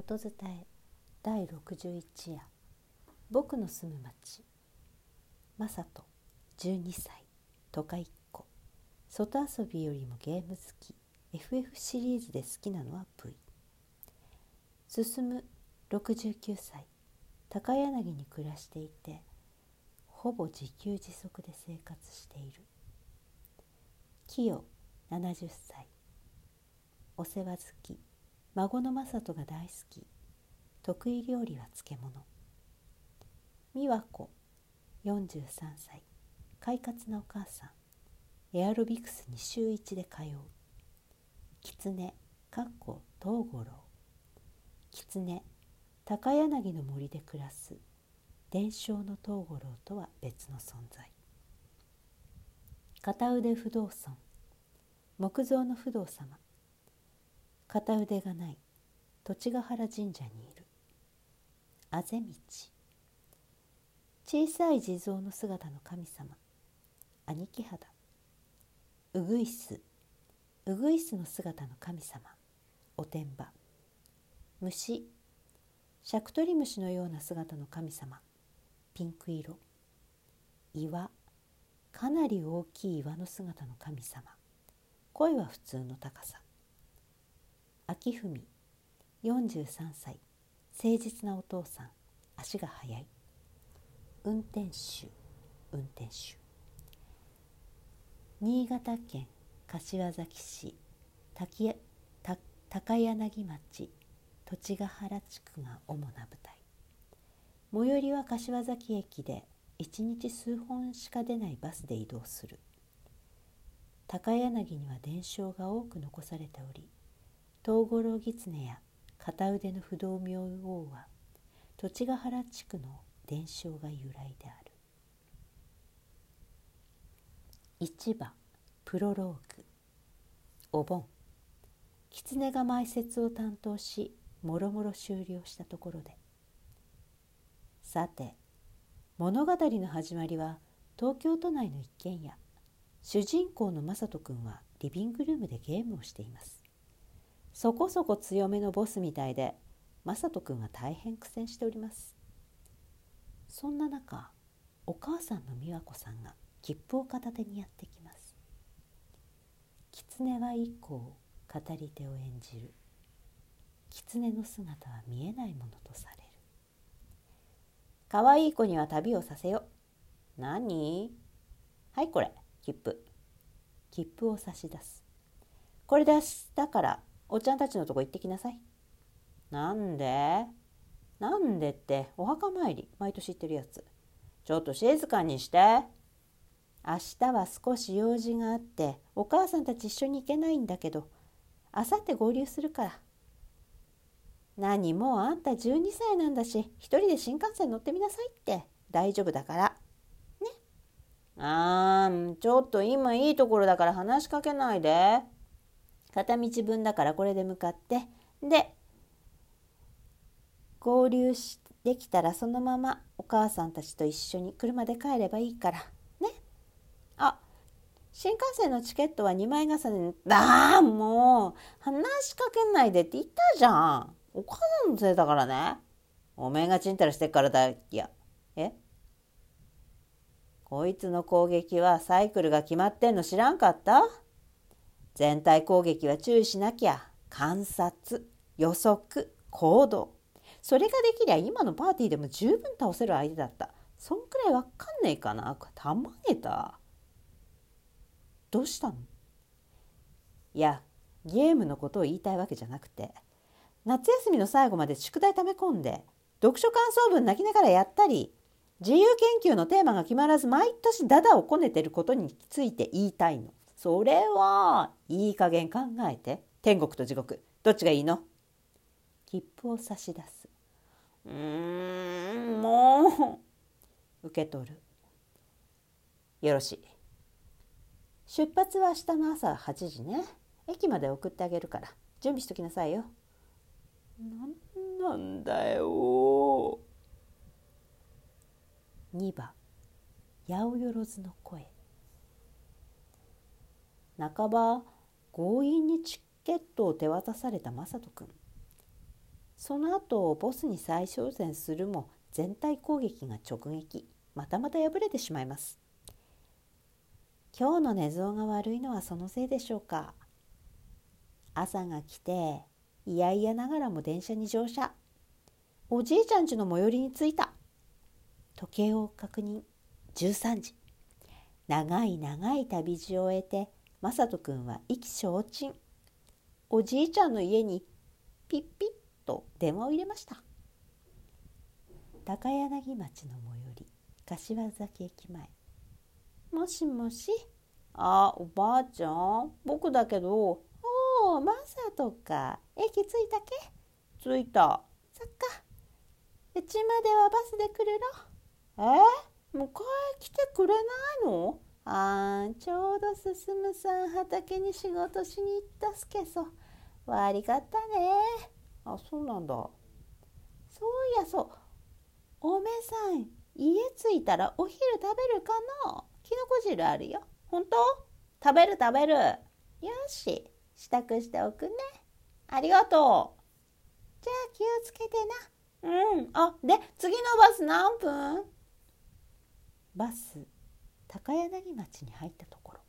音伝え第61夜。僕の住む町。マサト12歳。都会っ子。外遊びよりもゲーム好き。FF シリーズで好きなのは V 進む69歳。高柳に暮らしていてほぼ自給自足で生活している。清70歳。お世話好き。孫の正人が大好き。得意料理は漬物。美和子43歳。快活なお母さん。エアロビクスに週1で通う。狐かっこ東五郎。狐高柳の森で暮らす。伝承の東五郎とは別の存在。片腕不動尊。木造の不動様。片腕がない。土地ヶ原神社にいる。あぜ道。小さい地蔵の姿の神様。兄貴肌。うぐいす。うぐいすの姿の神様。おてんば。虫。シャクトリムシのような姿の神様。ピンク色。岩。かなり大きい岩の姿の神様。声は普通の高さ。秋文。43歳。誠実なお父さん。足が速い。運転手。運転手。新潟県柏崎市。高柳町。土地ヶ原地区が主な舞台。最寄りは柏崎駅で1日数本しか出ないバスで移動する。高柳には伝承が多く残されており東五郎狐や片腕の不動明王は土地ヶ原地区の伝承が由来である。市場プロローグ。お盆。狐が埋設を担当しもろもろ終了したところで。さて物語の始まりは東京都内の一軒家。主人公の雅人君はリビングルームでゲームをしています。そこそこ強めのボスみたいで雅人君は大変苦戦しております。そんな中お母さんの美和子さんが切符を片手にやってきます。狐は以降語り手を演じる。狐の姿は見えないものとされる。可愛い子には旅をさせよ。何？はいこれ。切符。切符を差し出す。これで明日からおっちゃんたちのとこ行ってきなさい。なんで？なんでってお墓参り毎年行ってるやつ。ちょっと静かにして。明日は少し用事があってお母さんたち一緒に行けないんだけどあさって合流するから。何もあんた12歳なんだし一人で新幹線乗ってみなさいって大丈夫だから。ね。あーんちょっと今いいところだから話しかけないで。片道分だからこれで向かって。で合流しできたらそのままお母さんたちと一緒に車で帰ればいいから。ね。あ新幹線のチケットは2枚重ね。ああもう話しかけないでって言ったじゃん。お母さんのせいだからね。おめえがちんたらしてっからだいやえ？こいつの攻撃はサイクルが決まってんの知らんかった？全体攻撃は注意しなきゃ。観察予測行動。それができりゃ今のパーティーでも十分倒せる相手だった。そんくらいわかんねえかな。たまげた。どうしたの？いやゲームのことを言いたいわけじゃなくて。夏休みの最後まで宿題溜め込んで読書感想文泣きながらやったり自由研究のテーマが決まらず毎年ダダをこねてることについて言いたいの。それはいい加減考えて。天国と地獄。どっちがいいの？切符を差し出す。うーんもう。受け取る。よろしい。出発は明日の朝8時ね。駅まで送ってあげるから。準備しときなさいよ。なんなんだよ。2番八百万の声半ば強引にチケットを手渡された雅人君。その後ボスに再挑戦するも全体攻撃が直撃。またまた敗れてしまいます。今日の寝相が悪いのはそのせいでしょうか。朝が来ていやいやながらも電車に乗車。おじいちゃん家の最寄りに着いた。時計を確認。13時。長い長い旅路を終えて雅人君は意気消沈。おじいちゃんの家にピッピッと電話を入れました。高柳町の最寄り柏崎駅前。もしもし？あおばあちゃん。僕だけど。おおまさとか。駅着いたけ？着いた。そっか。うちまではバスで来るの？え？迎え来てくれないの？あんちょうど進さん畑に仕事しに行ったすけそ。悪かったね。あそうなんだ。そういやそう。おめさん家着いたらお昼食べるかな？きのこ汁あるよ。本当？食べる食べる。よし。支度しておくね。ありがとう。じゃあ気をつけてな。うん。あで次のバス何分？バス高柳町に入ったところ。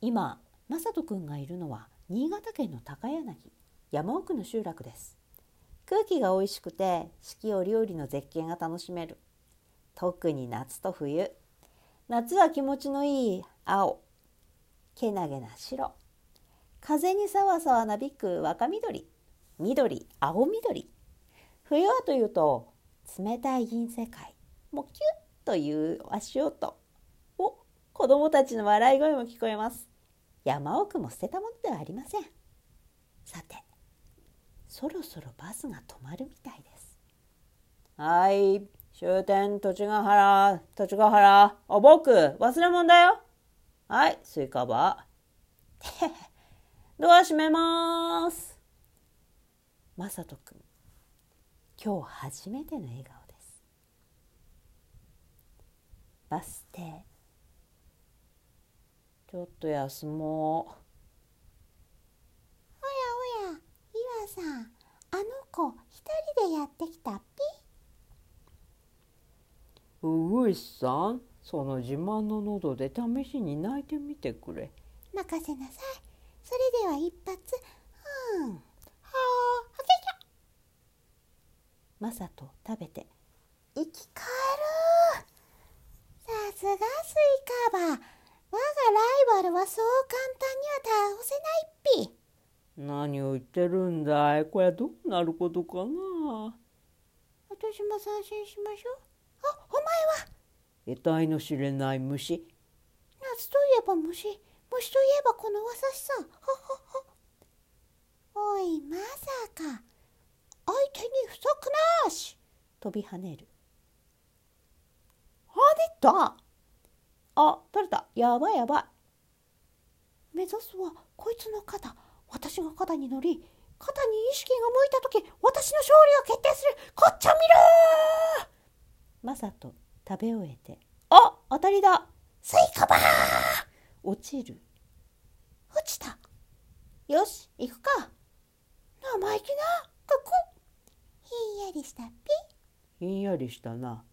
今雅人君がいるのは新潟県の高柳山奥の集落です。空気が美味しくて四季折々の絶景が楽しめる。特に夏と冬。夏は気持ちのいい青。けなげな白。風にさわさわなびく若緑。緑青緑。冬はというと冷たい銀世界。もうキュッという足音お子供たちの笑い声も聞こえます。山奥も捨てたものではありません。さてそろそろバスが止まるみたいです。はい終点土地ヶ原土地ヶ原あ僕忘れ物だよ。はいスイカバー。ドア閉めます。まさとくん今日初めての笑顔ですバス停ちょっと休もう。おやおや、岩さん、あの子一人でやってきたっぴ？うぐいさん、その自慢の喉で試しに泣いてみてくれ。任せなさい。それでは一発。うん。はあ、はけちゃ。マサと食べて。生き返る。さすがスイカバー。我がライバルはそう簡単には倒せないっぴ。何を言ってるんだいこれはどうなることかな私も参戦しましょう。あ、お前は？得体の知れない虫。夏といえば虫。虫といえばこの噂しさ。ははは。おい、まさか。相手に不足なし。飛び跳ねる。跳ねたあ、取れた。やばいやばい。目指すはこいつの肩。私が肩に乗り、肩に意識が向いた時、私の勝利を決定する。こっちを見ろマサと食べ終えて。あ、当たりだ。スイカバー落ちる。落ちた。よし、行くか。生意気な。ここ。ひんやりしたっぴ。ひんやりしたな。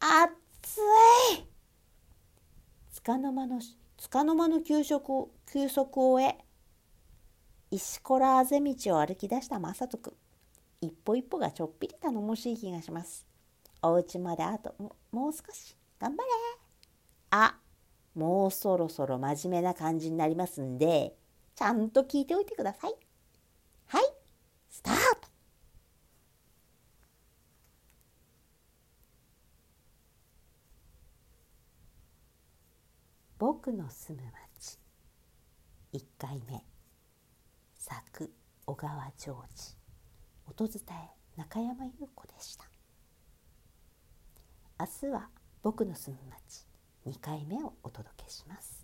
熱い。束の間の束の間の休息を休息を終え石こらあぜ道を歩き出した雅人君一歩一歩がちょっぴり頼もしい気がします。お家まであともう少し。頑張れ。あもうそろそろ真面目な感じになりますんでちゃんと聞いておいてください。はいスタート。僕の住む町。1回目。作小川ジョージ。音伝え中山優子でした。明日は僕の住む町。2回目をお届けします。